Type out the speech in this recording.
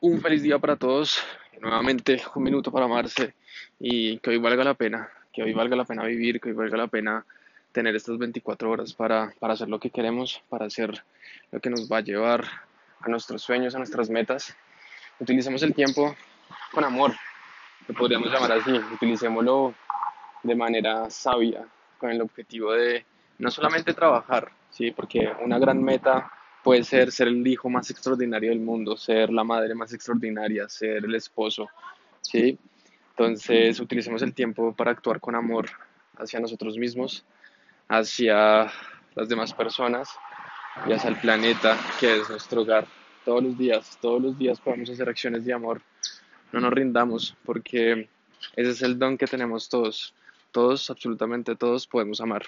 un feliz día para todos. Nuevamente un minuto para amarse y que hoy valga la pena, que hoy valga la pena vivir, que hoy valga la pena tener estas 24 horas para, para hacer lo que queremos, para hacer lo que nos va a llevar a nuestros sueños, a nuestras metas. Utilicemos el tiempo con amor, lo podríamos llamar así, utilicémoslo de manera sabia, con el objetivo de no solamente trabajar, ¿sí? porque una gran meta puede ser ser el hijo más extraordinario del mundo, ser la madre más extraordinaria, ser el esposo, ¿sí? Entonces, utilicemos el tiempo para actuar con amor hacia nosotros mismos, hacia las demás personas y hacia el planeta que es nuestro hogar. Todos los días, todos los días podemos hacer acciones de amor. No nos rindamos porque ese es el don que tenemos todos. Todos, absolutamente todos, podemos amar.